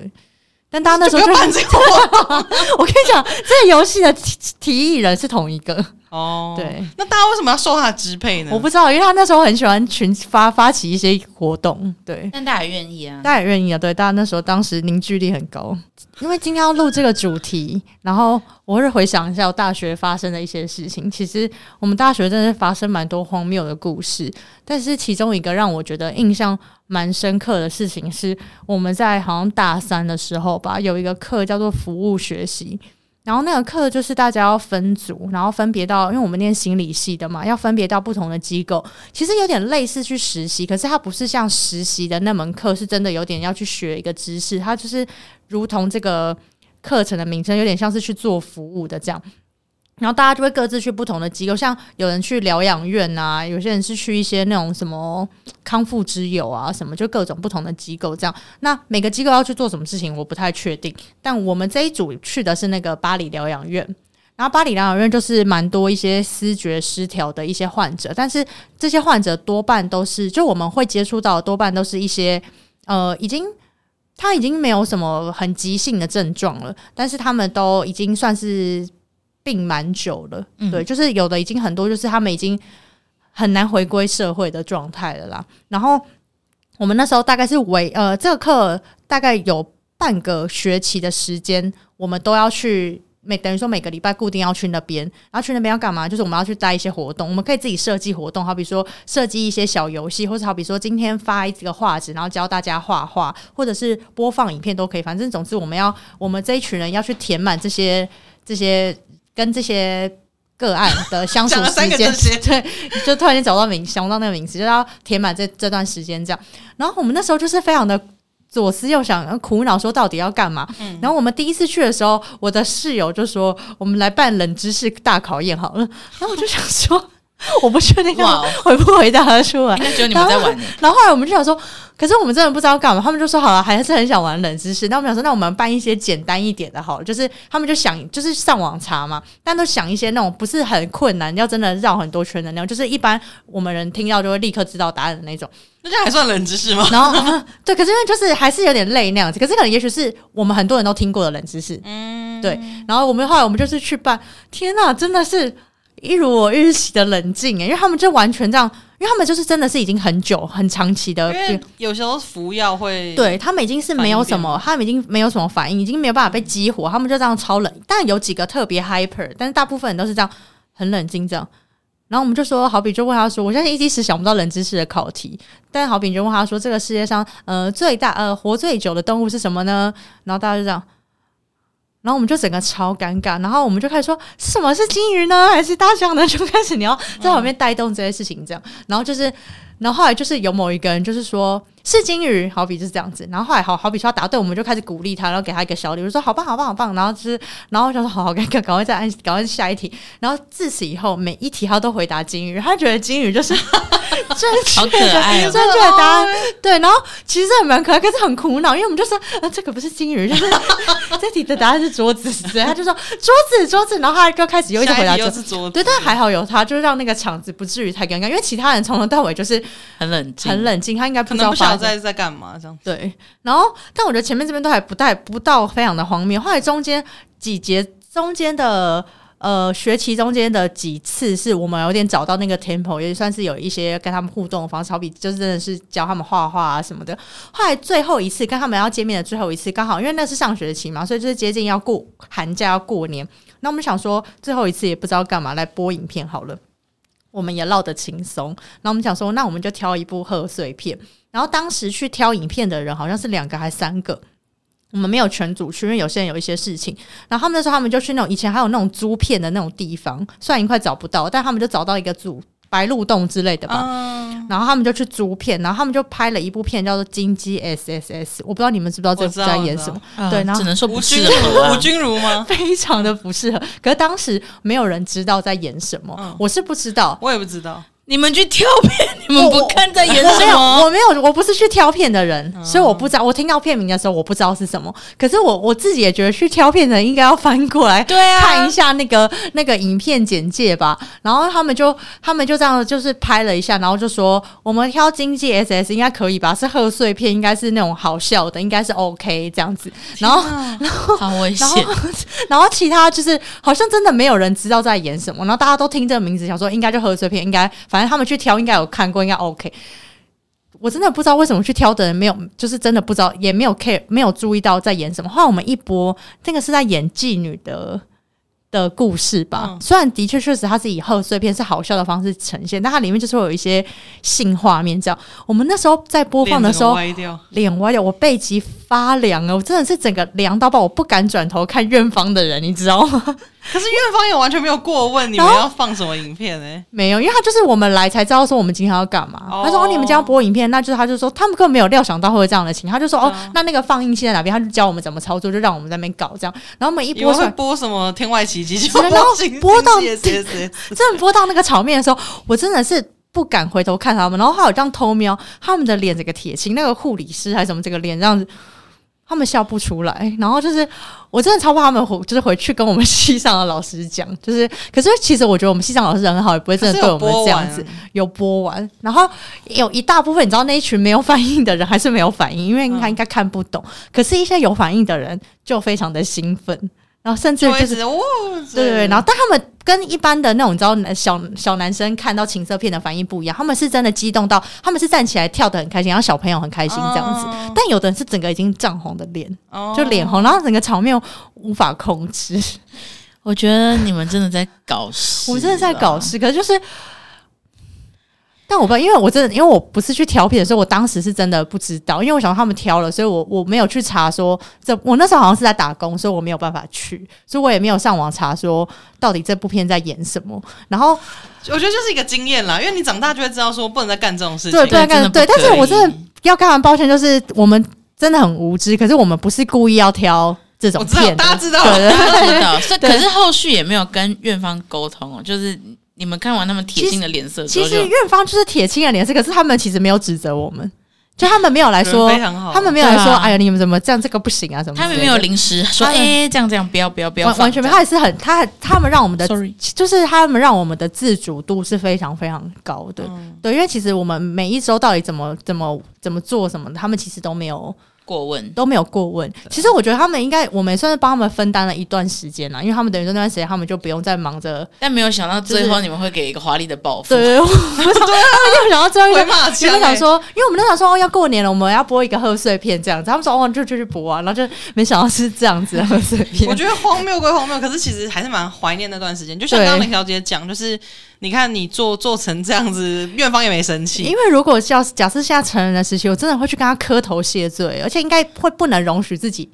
但大家那时候就，就 这我跟你讲，这个游戏的提提议人是同一个哦。对，那大家为什么要受他的支配呢？我不知道，因为他那时候很喜欢群发发起一些活动。对，但大家也愿意啊，大家也愿意啊。对，大家那时候当时凝聚力很高。因为今天要录这个主题，然后我会回想一下我大学发生的一些事情。其实我们大学真的发生蛮多荒谬的故事，但是其中一个让我觉得印象蛮深刻的事情是，我们在好像大三的时候吧，有一个课叫做服务学习，然后那个课就是大家要分组，然后分别到，因为我们念心理系的嘛，要分别到不同的机构，其实有点类似去实习，可是它不是像实习的那门课，是真的有点要去学一个知识，它就是。如同这个课程的名称，有点像是去做服务的这样，然后大家就会各自去不同的机构，像有人去疗养院啊，有些人是去一些那种什么康复之友啊，什么就各种不同的机构这样。那每个机构要去做什么事情，我不太确定。但我们这一组去的是那个巴黎疗养院，然后巴黎疗养院就是蛮多一些思觉失调的一些患者，但是这些患者多半都是，就我们会接触到的多半都是一些呃已经。他已经没有什么很急性的症状了，但是他们都已经算是病蛮久了，嗯、对，就是有的已经很多，就是他们已经很难回归社会的状态了啦。然后我们那时候大概是为呃，这个课大概有半个学期的时间，我们都要去。每等于说每个礼拜固定要去那边，然后去那边要干嘛？就是我们要去带一些活动，我们可以自己设计活动，好比说设计一些小游戏，或者好比说今天发一个画纸，然后教大家画画，或者是播放影片都可以。反正总之我们要我们这一群人要去填满这些这些跟这些个案的相处时间，对，就突然间找到名想不到那个名字，就是要填满这这段时间这样。然后我们那时候就是非常的。左思右想，苦恼说到底要干嘛？嗯、然后我们第一次去的时候，我的室友就说：“我们来办冷知识大考验好了。”然后我就想说。我不确定他回不回答得出来，应该觉得你们在玩。然后后来我们就想说，可是我们真的不知道干嘛。他们就说好了，还是很想玩冷知识。那我们想说，那我们办一些简单一点的，好了，就是他们就想，就是上网查嘛，但都想一些那种不是很困难，要真的绕很多圈的那种，就是一般我们人听到就会立刻知道答案的那种。那这样还算冷知识吗？然后 对，可是因为就是还是有点累那样子。可是可能也许是我们很多人都听过的冷知识，嗯，对。然后我们后来我们就是去办，天哪，真的是。一如我预期的冷静诶，因为他们就完全这样，因为他们就是真的是已经很久很长期的，因为有时候服药会，对他们已经是没有什么，他们已经没有什么反应，已经没有办法被激活，他们就这样超冷。但有几个特别 hyper，但是大部分人都是这样很冷静这样。然后我们就说，好比就问他说，我现在一时时想不到冷知识的考题，但好比就问他说，这个世界上呃最大呃活最久的动物是什么呢？然后大家就这样。然后我们就整个超尴尬，然后我们就开始说什么是金鱼呢，还是大象呢？就开始你要在旁边带动这些事情，这样，然后就是。然后后来就是有某一个人就是说是金鱼，好比就是这样子。然后后来好好比说他答对，我们就开始鼓励他，然后给他一个小礼物，说好棒好棒好棒。然后就是，然后就说好好赶赶赶快再按，赶快下一题。然后自此以后每一题他都回答金鱼，他觉得金鱼就是正确的正确的答案。对，然后其实还蛮可爱，可是很苦恼，因为我们就说呃这个不是金鱼，就是这题的答案是桌子。对，他就说桌子桌子，然后他就开始又一直回答桌子。桌子对，但还好有他，就是让那个场子不至于太尴尬，因为其他人从头到尾就是。很冷静，很冷静，他应该不知道不晓得在在干嘛这样。对，然后但我觉得前面这边都还不带不到非常的荒谬，后来中间几节中间的呃学期中间的几次是我们有点找到那个 tempo，也算是有一些跟他们互动的方式，好比就是真的是教他们画画啊什么的。后来最后一次跟他们要见面的最后一次，刚好因为那是上学期嘛，所以就是接近要过寒假要过年，那我们想说最后一次也不知道干嘛，来播影片好了。我们也唠得轻松，那我们想说，那我们就挑一部贺岁片。然后当时去挑影片的人好像是两个还是三个，我们没有全组去，因为有些人有一些事情。然后他们那时候他们就去那种以前还有那种租片的那种地方，虽然已经快找不到，但他们就找到一个组。白鹿洞之类的吧，嗯、然后他们就去租片，然后他们就拍了一部片叫做《金鸡 S S S》，我不知道你们知不知道这部在演什么？嗯、对，然后只能说不适合、啊，吴君如吗？非常的不适合。可是当时没有人知道在演什么，嗯、我是不知道，我也不知道。你们去挑片，你们不看在眼里吗？我没有，我不是去挑片的人，嗯、所以我不知道。我听到片名的时候，我不知道是什么。可是我我自己也觉得，去挑片的人应该要翻过来，对啊，看一下那个那个影片简介吧。然后他们就他们就这样，就是拍了一下，然后就说我们挑经济 SS 应该可以吧？是贺岁片，应该是那种好笑的，应该是 OK 这样子。然后哪然后好危险。然后其他就是好像真的没有人知道在演什么。然后大家都听这个名字，想说应该就贺岁片，应该反正他们去挑应该有看过，应该 OK。我真的不知道为什么去挑的人没有，就是真的不知道，也没有 care，没有注意到在演什么。后来我们一播，那个是在演妓女的的故事吧。嗯、虽然的确确实它是以贺岁片是好笑的方式呈现，但它里面就是会有一些性画面。这样，我们那时候在播放的时候，脸歪掉，脸歪掉，我背脊发凉啊，我真的是整个凉到爆，我不敢转头看院方的人，你知道吗？可是院方也完全没有过问你们要放什么影片呢？欸？没有，因为他就是我们来才知道说我们今天要干嘛。Oh. 他说：“哦，你们今天要播影片，那就是他就说他们根本没有料想到会有这样的情况。”他就说：“哦，那那个放映器在哪边？”他就教我们怎么操作，就让我们在那边搞这样。然后我们一播出来播什么《天外奇迹》，就播播到真的播到那个场面的时候，我真的是不敢回头看他们。然后还有这样偷瞄他们的脸，这个铁青，那个护理师还是什么，这个脸这样子。他们笑不出来，然后就是我真的超怕他们回，就是回去跟我们系上的老师讲，就是 可是其实我觉得我们系上老师人很好，也不会真的对我们这样子。有播完，然后有一大部分你知道那一群没有反应的人还是没有反应，因为他应该看不懂。可是，一些有反应的人就非常的兴奋。然后甚至就是，对对对，然后但他们跟一般的那种你知道小小男生看到情色片的反应不一样，他们是真的激动到，他们是站起来跳的很开心，然后小朋友很开心这样子。哦、但有的人是整个已经涨红的脸，哦、就脸红，然后整个场面无法控制。我觉得你们真的在搞事，我们真的在搞事，可是就是。但我不知道，因为我真的，因为我不是去调皮的时候，我当时是真的不知道，因为我想他们挑了，所以我我没有去查说这，我那时候好像是在打工，所以我没有办法去，所以我也没有上网查说到底这部片在演什么。然后我觉得就是一个经验啦，因为你长大就会知道说不能再干这种事情，对，不能干，对。但是我真的要跟他们抱歉，就是我们真的很无知，可是我们不是故意要挑这种片，大家知道，对大家知道，是可是后续也没有跟院方沟通哦，就是。你们看完他们铁青的脸色，其实院方就是铁青的脸色，可是他们其实没有指责我们，就他们没有来说，他们没有来说，哎呀，你们怎么这样，这个不行啊，什么？他们没有临时说，哎，这样这样，不要不要不要，完全没有，他也是很，他他们让我们的，sorry，就是他们让我们的自主度是非常非常高的，对，因为其实我们每一周到底怎么怎么怎么做什么，他们其实都没有。过问都没有过问，其实我觉得他们应该，我们也算是帮他们分担了一段时间了，因为他们等于说那段时间他们就不用再忙着。但没有想到最后你们会给一个华丽的报复。对，对，对，没有想到最后会骂起来。因为想说，因为我们那时候说哦要过年了，我们要播一个贺岁片这样子，他们说哦就就去播啊，然后就没想到是这样子的贺岁片。我觉得荒谬归荒谬，可是其实还是蛮怀念那段时间。就像刚刚林小姐讲，就是。你看你做做成这样子，院方也没生气。因为如果要假设现在成人的时期，我真的会去跟他磕头谢罪，而且应该会不能容许自己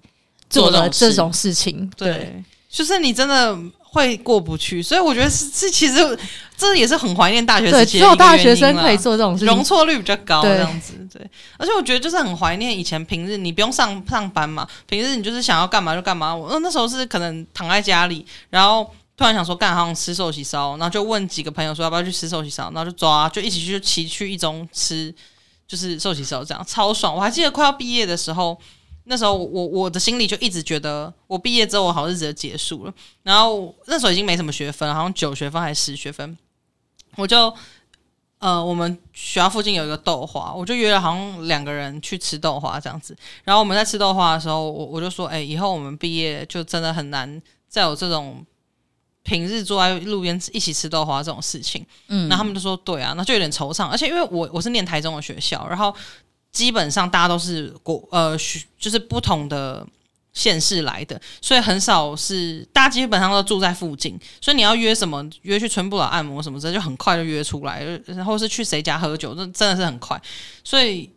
做了这种事情。对，对，就是你真的会过不去。所以我觉得是是，其实 这也是很怀念大学时期。只有大学生可以做这种事情，容错率比较高这样子。对，而且我觉得就是很怀念以前平日你不用上上班嘛，平日你就是想要干嘛就干嘛。我那时候是可能躺在家里，然后。突然想说干，好想吃寿喜烧，然后就问几个朋友说要不要去吃寿喜烧，然后就抓，就一起去骑去一中吃，就是寿喜烧这样超爽。我还记得快要毕业的时候，那时候我我的心里就一直觉得我毕业之后我好日子就结束了。然后那时候已经没什么学分，好像九学分还是十学分，我就呃我们学校附近有一个豆花，我就约了好像两个人去吃豆花这样子。然后我们在吃豆花的时候，我我就说，哎、以后我们毕业就真的很难再有这种。平日坐在路边一起吃豆花这种事情，嗯，那他们就说对啊，那就有点惆怅。而且因为我我是念台中的学校，然后基本上大家都是国呃就是不同的县市来的，所以很少是大家基本上都住在附近，所以你要约什么约去春不老按摩什么之类，就很快就约出来，然后是去谁家喝酒，这真的是很快，所以。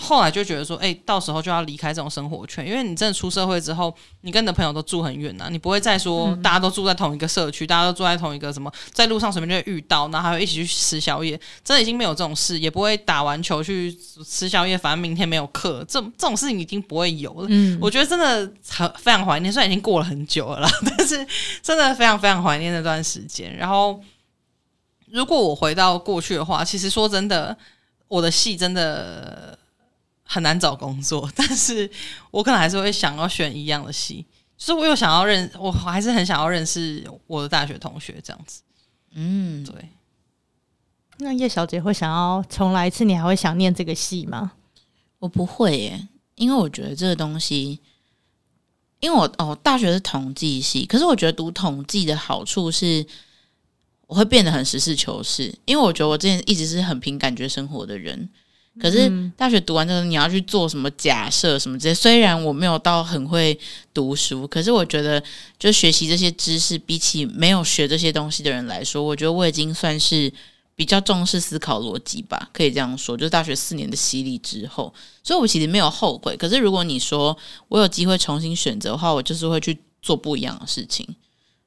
后来就觉得说，哎、欸，到时候就要离开这种生活圈，因为你真的出社会之后，你跟你的朋友都住很远呐、啊，你不会再说大家都住在同一个社区，大家都住在同一个什么，在路上随便就会遇到，然后还会一起去吃宵夜，真的已经没有这种事，也不会打完球去吃宵夜，反正明天没有课，这这种事情已经不会有了。嗯，我觉得真的很非常怀念，虽然已经过了很久了啦，但是真的非常非常怀念那段时间。然后，如果我回到过去的话，其实说真的，我的戏真的。很难找工作，但是我可能还是会想要选一样的系，就是我有想要认，我还是很想要认识我的大学同学这样子。嗯，对。那叶小姐会想要重来一次，你还会想念这个系吗？我不会耶，因为我觉得这个东西，因为我哦，大学是统计系，可是我觉得读统计的好处是，我会变得很实事求是，因为我觉得我之前一直是很凭感觉生活的人。可是大学读完之后，你要去做什么假设什么这些？虽然我没有到很会读书，可是我觉得，就学习这些知识，比起没有学这些东西的人来说，我觉得我已经算是比较重视思考逻辑吧，可以这样说。就是大学四年的洗礼之后，所以我其实没有后悔。可是如果你说我有机会重新选择的话，我就是会去做不一样的事情。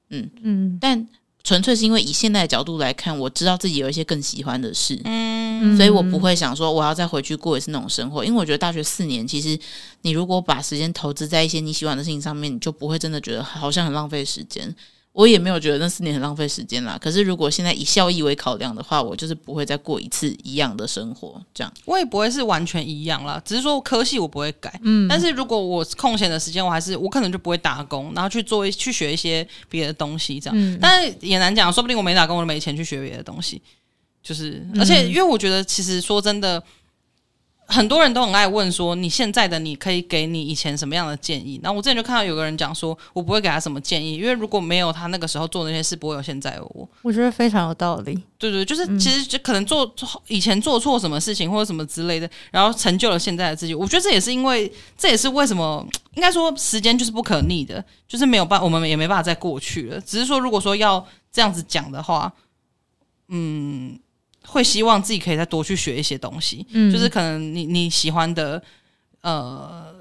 嗯嗯，但。纯粹是因为以现在的角度来看，我知道自己有一些更喜欢的事，嗯，所以我不会想说我要再回去过一次那种生活。因为我觉得大学四年，其实你如果把时间投资在一些你喜欢的事情上面，你就不会真的觉得好像很浪费时间。我也没有觉得那四年很浪费时间啦。可是如果现在以效益为考量的话，我就是不会再过一次一样的生活。这样我也不会是完全一样啦，只是说科系我不会改。嗯，但是如果我空闲的时间，我还是我可能就不会打工，然后去做一去学一些别的东西。这样，嗯，但是也难讲，说不定我没打工，我就没钱去学别的东西。就是，而且因为我觉得，其实说真的。很多人都很爱问说，你现在的你可以给你以前什么样的建议？然后我之前就看到有个人讲说，我不会给他什么建议，因为如果没有他那个时候做那些事，不会有现在的我。我觉得非常有道理。对对，就是其实就可能做以前做错什么事情或者什么之类的，然后成就了现在的自己。我觉得这也是因为，这也是为什么应该说时间就是不可逆的，就是没有办法，我们也没办法再过去了。只是说，如果说要这样子讲的话，嗯。会希望自己可以再多去学一些东西，嗯，就是可能你你喜欢的，呃，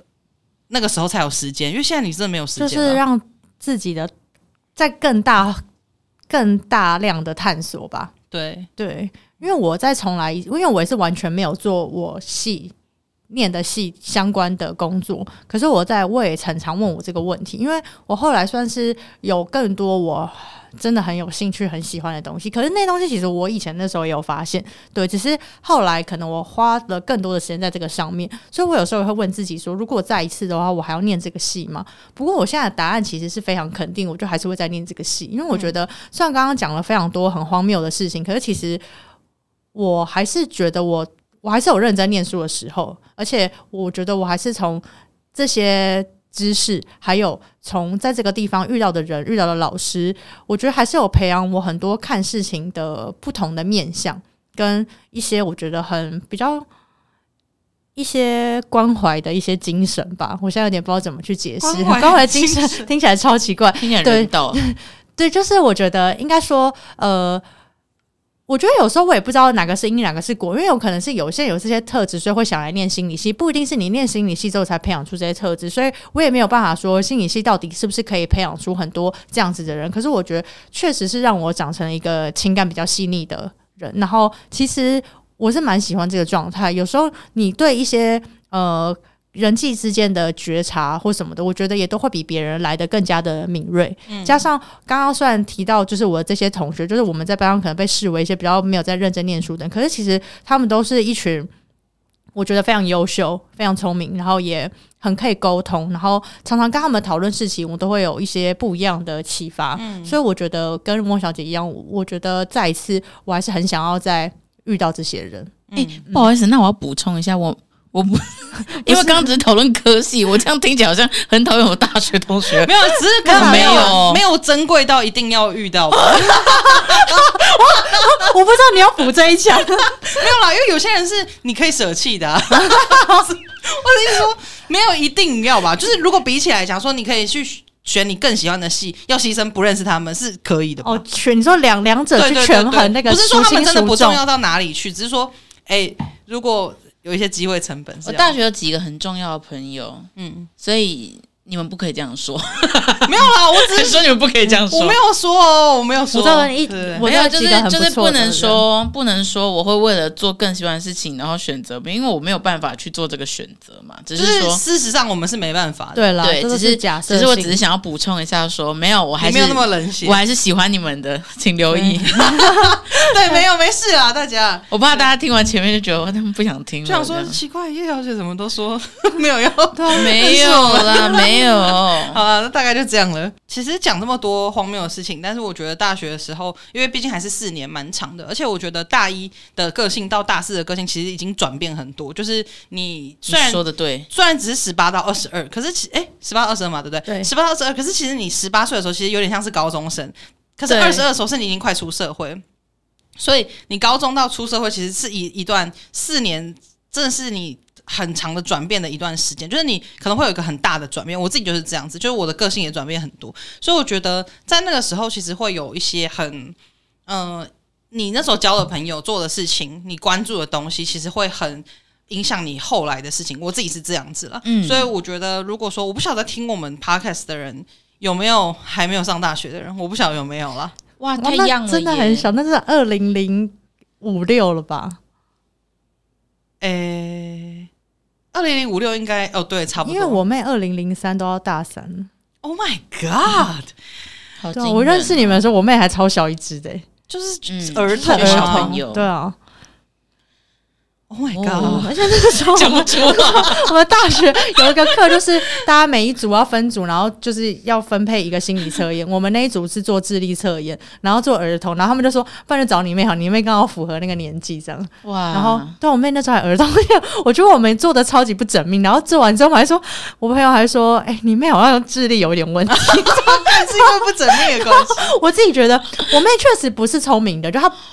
那个时候才有时间，因为现在你真的没有时间，就是让自己的在更大、更大量的探索吧。对。对，因为我在重来，因为我也是完全没有做我系念的系相关的工作，可是我在我也常常问我这个问题，因为我后来算是有更多我。真的很有兴趣、很喜欢的东西，可是那东西其实我以前那时候也有发现，对，只是后来可能我花了更多的时间在这个上面，所以我有时候会问自己说，如果我再一次的话，我还要念这个系吗？不过我现在的答案其实是非常肯定，我就还是会再念这个系，因为我觉得虽然刚刚讲了非常多很荒谬的事情，可是其实我还是觉得我我还是有认真念书的时候，而且我觉得我还是从这些。知识，还有从在这个地方遇到的人、遇到的老师，我觉得还是有培养我很多看事情的不同的面相，跟一些我觉得很比较一些关怀的一些精神吧。我现在有点不知道怎么去解释，关怀精神听起来超奇怪，听起来。对，对，就是我觉得应该说，呃。我觉得有时候我也不知道哪个是因，哪个是果，因为有可能是有些有这些特质，所以会想来念心理系，不一定是你念心理系之后才培养出这些特质，所以我也没有办法说心理系到底是不是可以培养出很多这样子的人。可是我觉得确实是让我长成了一个情感比较细腻的人，然后其实我是蛮喜欢这个状态。有时候你对一些呃。人际之间的觉察或什么的，我觉得也都会比别人来的更加的敏锐。嗯、加上刚刚虽然提到，就是我的这些同学，就是我们在班上可能被视为一些比较没有在认真念书的人，可是其实他们都是一群我觉得非常优秀、非常聪明，然后也很可以沟通，然后常常跟他们讨论事情，我都会有一些不一样的启发。嗯、所以我觉得跟莫小姐一样，我觉得再一次我还是很想要再遇到这些人。哎、欸，不好意思，那我要补充一下我。我不，因为刚刚只是讨论科系，我这样听起来好像很讨厌我大学同学。没有，只是 可能没有没有珍贵到一定要遇到。我 我不知道你要补这一枪，没有啦，因为有些人是你可以舍弃的、啊。我的意思说，没有一定要吧，就是如果比起来讲说，你可以去选你更喜欢的系，要牺牲不认识他们是可以的。哦，选你说两两者去权衡那个，不是说他们真的不重要到哪里去，只是说，哎、欸，如果。有一些机会成本。我大学有几个很重要的朋友，嗯，所以。你们不可以这样说，没有啦，我只是 说你们不可以这样说，我没有说哦，我没有说，我一没有，就是就是不能说，不能说我会为了做更喜欢的事情，然后选择，因为我没有办法去做这个选择嘛，只是说事实上我们是没办法。的，对啦，对，只是假设，只是我只是想要补充一下，说没有，我还是没有那么冷血，我还是喜欢你们的，请留意，对，没有没事啊，大家，我怕大家听完前面就觉得他们不想听，就想说奇怪，叶小姐怎么都说没有要，没有啦，没。没有，好了，那大概就这样了。其实讲这么多荒谬的事情，但是我觉得大学的时候，因为毕竟还是四年，蛮长的。而且我觉得大一的个性到大四的个性，其实已经转变很多。就是你虽然你说的对，虽然只是十八到二十二，可是其哎，十八到二十二嘛，对不对？对，十八到二十二。可是其实你十八岁的时候，其实有点像是高中生。可是二十二的时候，是你已经快出社会。所以你高中到出社会，其实是一一段四年，正是你。很长的转变的一段时间，就是你可能会有一个很大的转变。我自己就是这样子，就是我的个性也转变很多，所以我觉得在那个时候，其实会有一些很，嗯、呃，你那时候交的朋友做的事情，你关注的东西，其实会很影响你后来的事情。我自己是这样子了，嗯，所以我觉得，如果说我不晓得听我们 podcast 的人有没有还没有上大学的人，我不晓得有没有了。哇，太 young 了，真的很小，那是二零零五六了吧？诶、欸。二零零五六应该哦，对，差不多。因为我妹二零零三都要大三。Oh my god！好，我认识你们的时候，我妹还超小一只的，就是儿童小朋友。对啊。Oh my god！而且那个时候，讲不出话。我们大学有一个课，就是大家每一组要分组，然后就是要分配一个心理测验。我们那一组是做智力测验，然后做儿童，然后他们就说，不然就找你妹好，你妹刚好符合那个年纪这样。哇！然后对我妹那时候还儿童，我觉得我们做的超级不缜密。然后做完之后，我还说，我朋友还说，哎、欸，你妹好像智力有点问题，是因为不缜密的关系。我自己觉得，我妹确实不是聪明的，就她，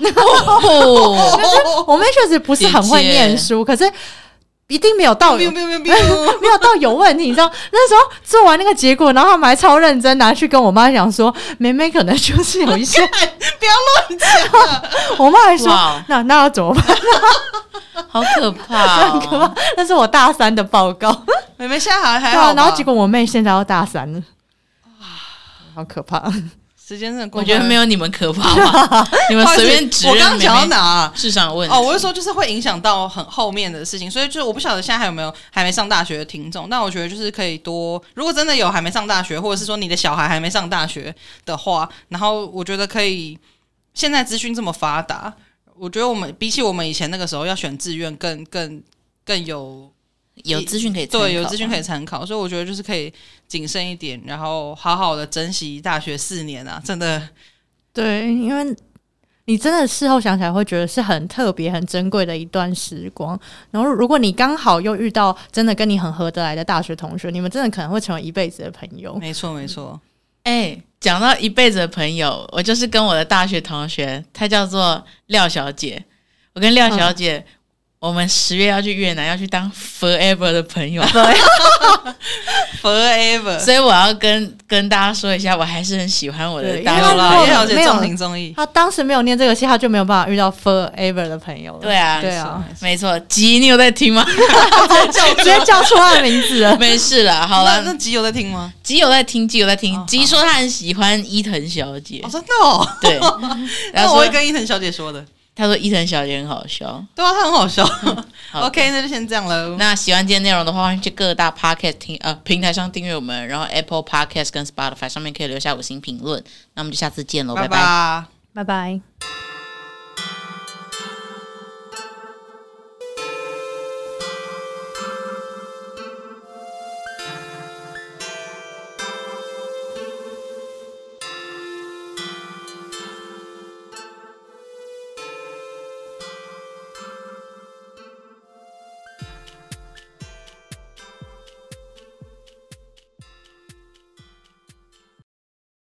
我妹确实不是很会。念书，可是一定没有到有没有没有 没有到有问题，你知道？那时候做完那个结果，然后他们还超认真拿去跟我妈讲说，妹妹可能就是有一些，不要乱讲。我妈还说，那那要怎么办？好可怕，很可怕。那是我大三的报告，妹妹现在还还好，然后结果我妹现在要大三了，哇，好可怕。时间真的过，我觉得没有你们可怕吧？你们随便指。我刚刚讲到哪？智商问题哦，我是说，就是会影响到很后面的事情，所以就是我不晓得现在还有没有还没上大学的听众。但我觉得就是可以多，如果真的有还没上大学，或者是说你的小孩还没上大学的话，然后我觉得可以。现在资讯这么发达，我觉得我们比起我们以前那个时候要选志愿更更更有。有资讯可以对，有资讯可以参考，所以我觉得就是可以谨慎一点，然后好好的珍惜大学四年啊！真的，对，因为你真的事后想起来会觉得是很特别、很珍贵的一段时光。然后，如果你刚好又遇到真的跟你很合得来的大学同学，你们真的可能会成为一辈子的朋友。没错，没错。哎、欸，讲到一辈子的朋友，我就是跟我的大学同学，她叫做廖小姐。我跟廖小姐。嗯我们十月要去越南，要去当 forever 的朋友，forever。所以我要跟跟大家说一下，我还是很喜欢我的大学。没有综艺，他当时没有念这个戏，他就没有办法遇到 forever 的朋友。对啊，对啊，没错。吉，你有在听吗？直接叫出他的名字了，没事了。好了，那吉有在听吗？吉有在听，吉有在听。吉说他很喜欢伊藤小姐，真的哦。对，然后我会跟伊藤小姐说的。他说：“伊藤小姐很好笑，对啊，他很好笑。好 OK，那就先这样喽。那喜欢今天内容的话，欢迎去各大 Podcast 听呃平台上订阅我们，然后 Apple Podcast 跟 Spotify 上面可以留下五星评论。那我们就下次见喽，拜拜，拜拜。